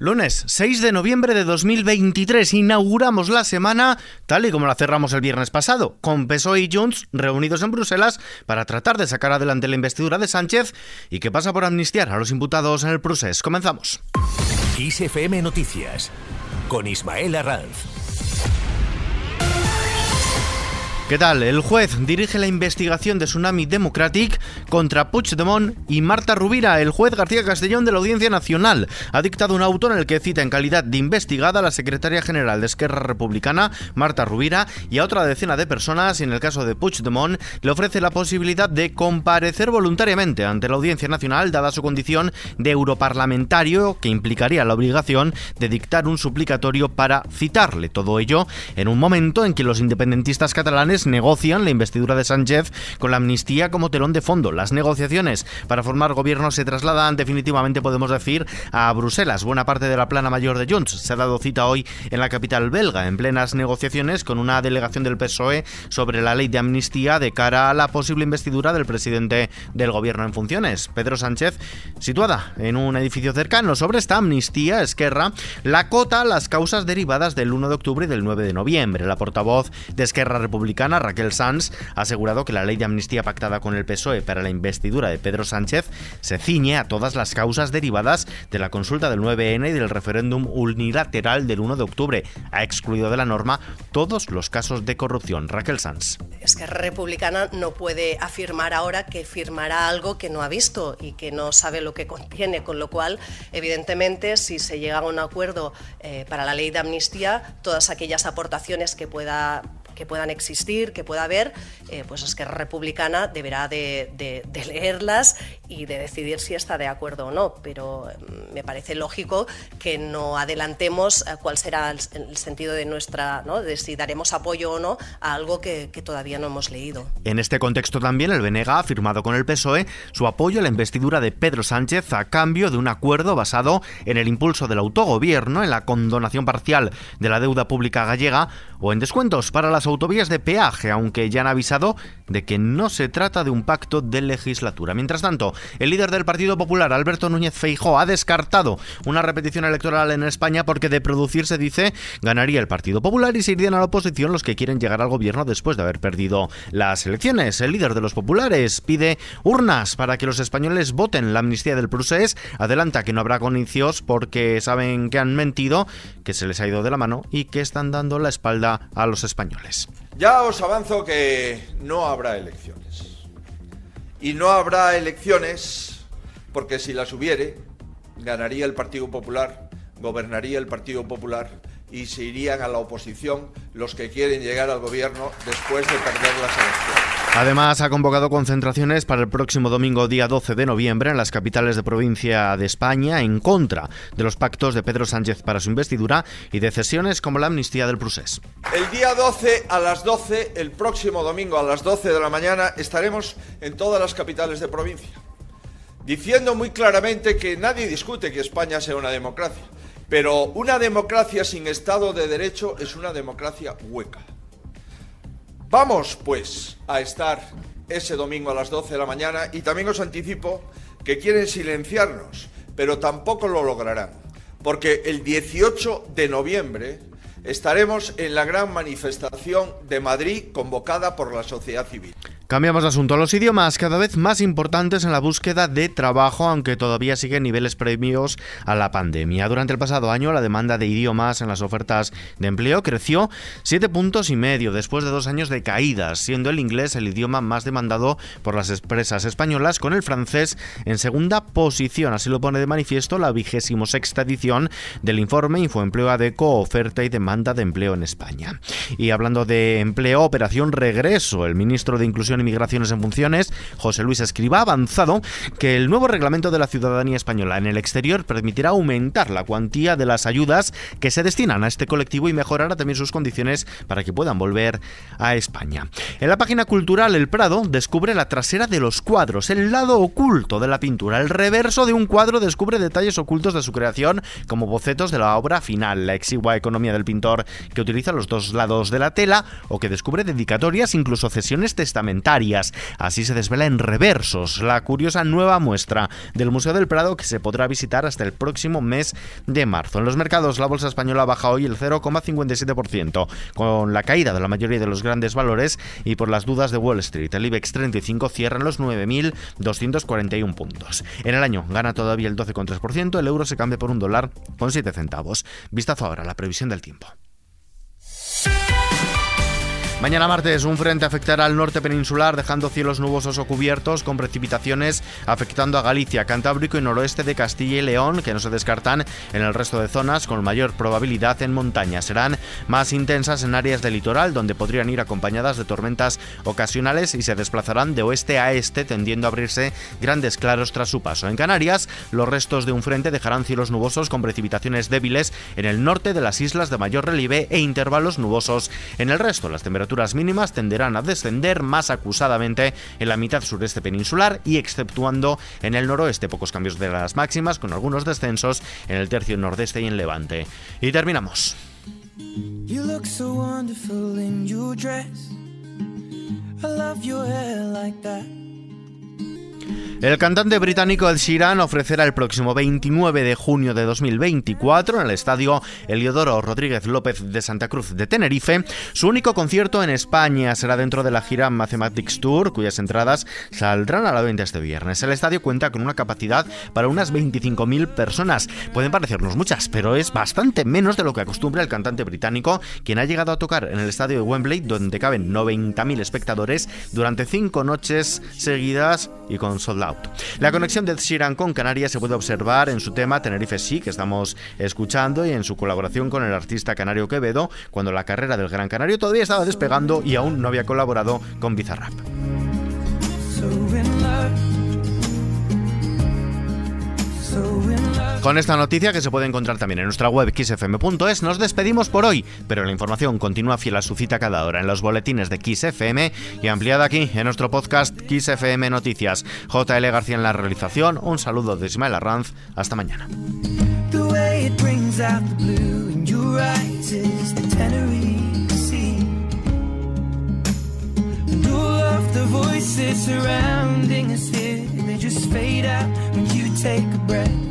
Lunes 6 de noviembre de 2023 inauguramos la semana tal y como la cerramos el viernes pasado, con PSOE y Junts reunidos en Bruselas para tratar de sacar adelante la investidura de Sánchez y que pasa por amnistiar a los imputados en el proceso. Comenzamos. ISFM Noticias con Ismael Arranz. ¿Qué tal? El juez dirige la investigación de Tsunami Democratic contra Puigdemont y Marta Rubira. El juez García Castellón de la Audiencia Nacional ha dictado un auto en el que cita en calidad de investigada a la secretaria general de Esquerra Republicana, Marta Rubira, y a otra decena de personas y en el caso de Puigdemont le ofrece la posibilidad de comparecer voluntariamente ante la Audiencia Nacional dada su condición de europarlamentario que implicaría la obligación de dictar un suplicatorio para citarle. Todo ello en un momento en que los independentistas catalanes negocian la investidura de Sánchez con la amnistía como telón de fondo. Las negociaciones para formar gobierno se trasladan definitivamente, podemos decir, a Bruselas. Buena parte de la plana mayor de Junts se ha dado cita hoy en la capital belga, en plenas negociaciones con una delegación del PSOE sobre la ley de amnistía de cara a la posible investidura del presidente del gobierno en funciones, Pedro Sánchez, situada en un edificio cercano. Sobre esta amnistía, Esquerra la cota las causas derivadas del 1 de octubre y del 9 de noviembre. La portavoz de Esquerra Republicana Raquel Sanz, ha asegurado que la ley de amnistía pactada con el PSOE para la investidura de Pedro Sánchez se ciñe a todas las causas derivadas de la consulta del 9N y del referéndum unilateral del 1 de octubre. Ha excluido de la norma todos los casos de corrupción. Raquel Sanz. Es que Republicana no puede afirmar ahora que firmará algo que no ha visto y que no sabe lo que contiene, con lo cual, evidentemente, si se llega a un acuerdo eh, para la ley de amnistía, todas aquellas aportaciones que pueda que puedan existir, que pueda haber, eh, pues es que Republicana deberá de, leerlas y de decidir si está de acuerdo o no. Pero mm, me parece lógico que no adelantemos eh, cuál será el, sentido de nuestra, ¿no? de si daremos apoyo o no a algo que, todavía no hemos leído. En este contexto también el Benega ha firmado con el PSOE su apoyo a la investidura de Pedro Sánchez a cambio de un acuerdo basado en el impulso del autogobierno, en la condonación parcial de la deuda pública gallega o en descuentos para las autovías de peaje, aunque ya han avisado de que no se trata de un pacto de legislatura. Mientras tanto, el líder del Partido Popular, Alberto Núñez Feijóo, ha descartado una repetición electoral en España porque de producirse, dice, ganaría el Partido Popular y se irían a la oposición los que quieren llegar al gobierno después de haber perdido las elecciones. El líder de los populares pide urnas para que los españoles voten la amnistía del procés. Adelanta que no habrá conicios porque saben que han mentido, que se les ha ido de la mano y que están dando la espalda a los españoles. Ya os avanzo que no habrá elecciones. Y no habrá elecciones porque si las hubiere, ganaría el Partido Popular, gobernaría el Partido Popular y se irían a la oposición los que quieren llegar al gobierno después de perder las elecciones. Además, ha convocado concentraciones para el próximo domingo, día 12 de noviembre, en las capitales de provincia de España, en contra de los pactos de Pedro Sánchez para su investidura y de cesiones como la amnistía del Prusés. El día 12 a las 12, el próximo domingo a las 12 de la mañana, estaremos en todas las capitales de provincia, diciendo muy claramente que nadie discute que España sea una democracia, pero una democracia sin Estado de Derecho es una democracia hueca. Vamos, pues, a estar ese domingo a las 12 de la mañana y también os anticipo que quieren silenciarnos, pero tampoco lo lograrán, porque el 18 de noviembre estaremos en la gran manifestación de Madrid convocada por la sociedad civil. Cambiamos de asunto. Los idiomas cada vez más importantes en la búsqueda de trabajo, aunque todavía siguen niveles previos a la pandemia. Durante el pasado año, la demanda de idiomas en las ofertas de empleo creció siete puntos y medio después de dos años de caídas, siendo el inglés el idioma más demandado por las empresas españolas, con el francés en segunda posición. Así lo pone de manifiesto la vigésimo sexta edición del informe Infoempleo ADECO, oferta y demanda de empleo en España. Y hablando de empleo, operación regreso, el ministro de Inclusión y Migraciones en Funciones, José Luis Escriba, ha avanzado que el nuevo reglamento de la ciudadanía española en el exterior permitirá aumentar la cuantía de las ayudas que se destinan a este colectivo y mejorará también sus condiciones para que puedan volver a España. En la página cultural El Prado descubre la trasera de los cuadros, el lado oculto de la pintura. El reverso de un cuadro descubre detalles ocultos de su creación como bocetos de la obra final, la exigua economía del pintor que utiliza los dos lados de la tela o que descubre dedicatorias, incluso cesiones testamentarias Así se desvela en reversos la curiosa nueva muestra del Museo del Prado que se podrá visitar hasta el próximo mes de marzo. En los mercados, la bolsa española baja hoy el 0,57%, con la caída de la mayoría de los grandes valores y por las dudas de Wall Street. El IBEX 35 cierra en los 9.241 puntos. En el año gana todavía el 12,3%, el euro se cambia por un dólar con 7 centavos. Vistazo ahora a la previsión del tiempo. Mañana martes un frente afectará al norte peninsular dejando cielos nubosos o cubiertos con precipitaciones afectando a Galicia, Cantábrico y noroeste de Castilla y León que no se descartan en el resto de zonas con mayor probabilidad en montaña. Serán más intensas en áreas del litoral donde podrían ir acompañadas de tormentas ocasionales y se desplazarán de oeste a este tendiendo a abrirse grandes claros tras su paso. En Canarias los restos de un frente dejarán cielos nubosos con precipitaciones débiles en el norte de las islas de mayor relieve e intervalos nubosos en el resto. Las temperaturas temperaturas mínimas tenderán a descender más acusadamente en la mitad sureste peninsular y exceptuando en el noroeste pocos cambios de las máximas con algunos descensos en el tercio nordeste y en Levante. Y terminamos. El cantante británico Ed Sheeran ofrecerá el próximo 29 de junio de 2024 en el estadio Eliodoro Rodríguez López de Santa Cruz de Tenerife su único concierto en España. Será dentro de la gira Mathematics Tour, cuyas entradas saldrán a la venta este viernes. El estadio cuenta con una capacidad para unas 25.000 personas. Pueden parecernos muchas, pero es bastante menos de lo que acostumbra el cantante británico, quien ha llegado a tocar en el estadio de Wembley, donde caben 90.000 espectadores durante cinco noches seguidas y con la conexión de Sheeran con Canarias se puede observar en su tema Tenerife Sí, que estamos escuchando, y en su colaboración con el artista canario Quevedo, cuando la carrera del Gran Canario todavía estaba despegando y aún no había colaborado con Bizarrap. Con esta noticia que se puede encontrar también en nuestra web xfm.es nos despedimos por hoy, pero la información continúa fiel a su cita cada hora en los boletines de XFM y ampliada aquí en nuestro podcast XFM Noticias. JL García en la realización, un saludo de Ismael Arranz, hasta mañana. take a breath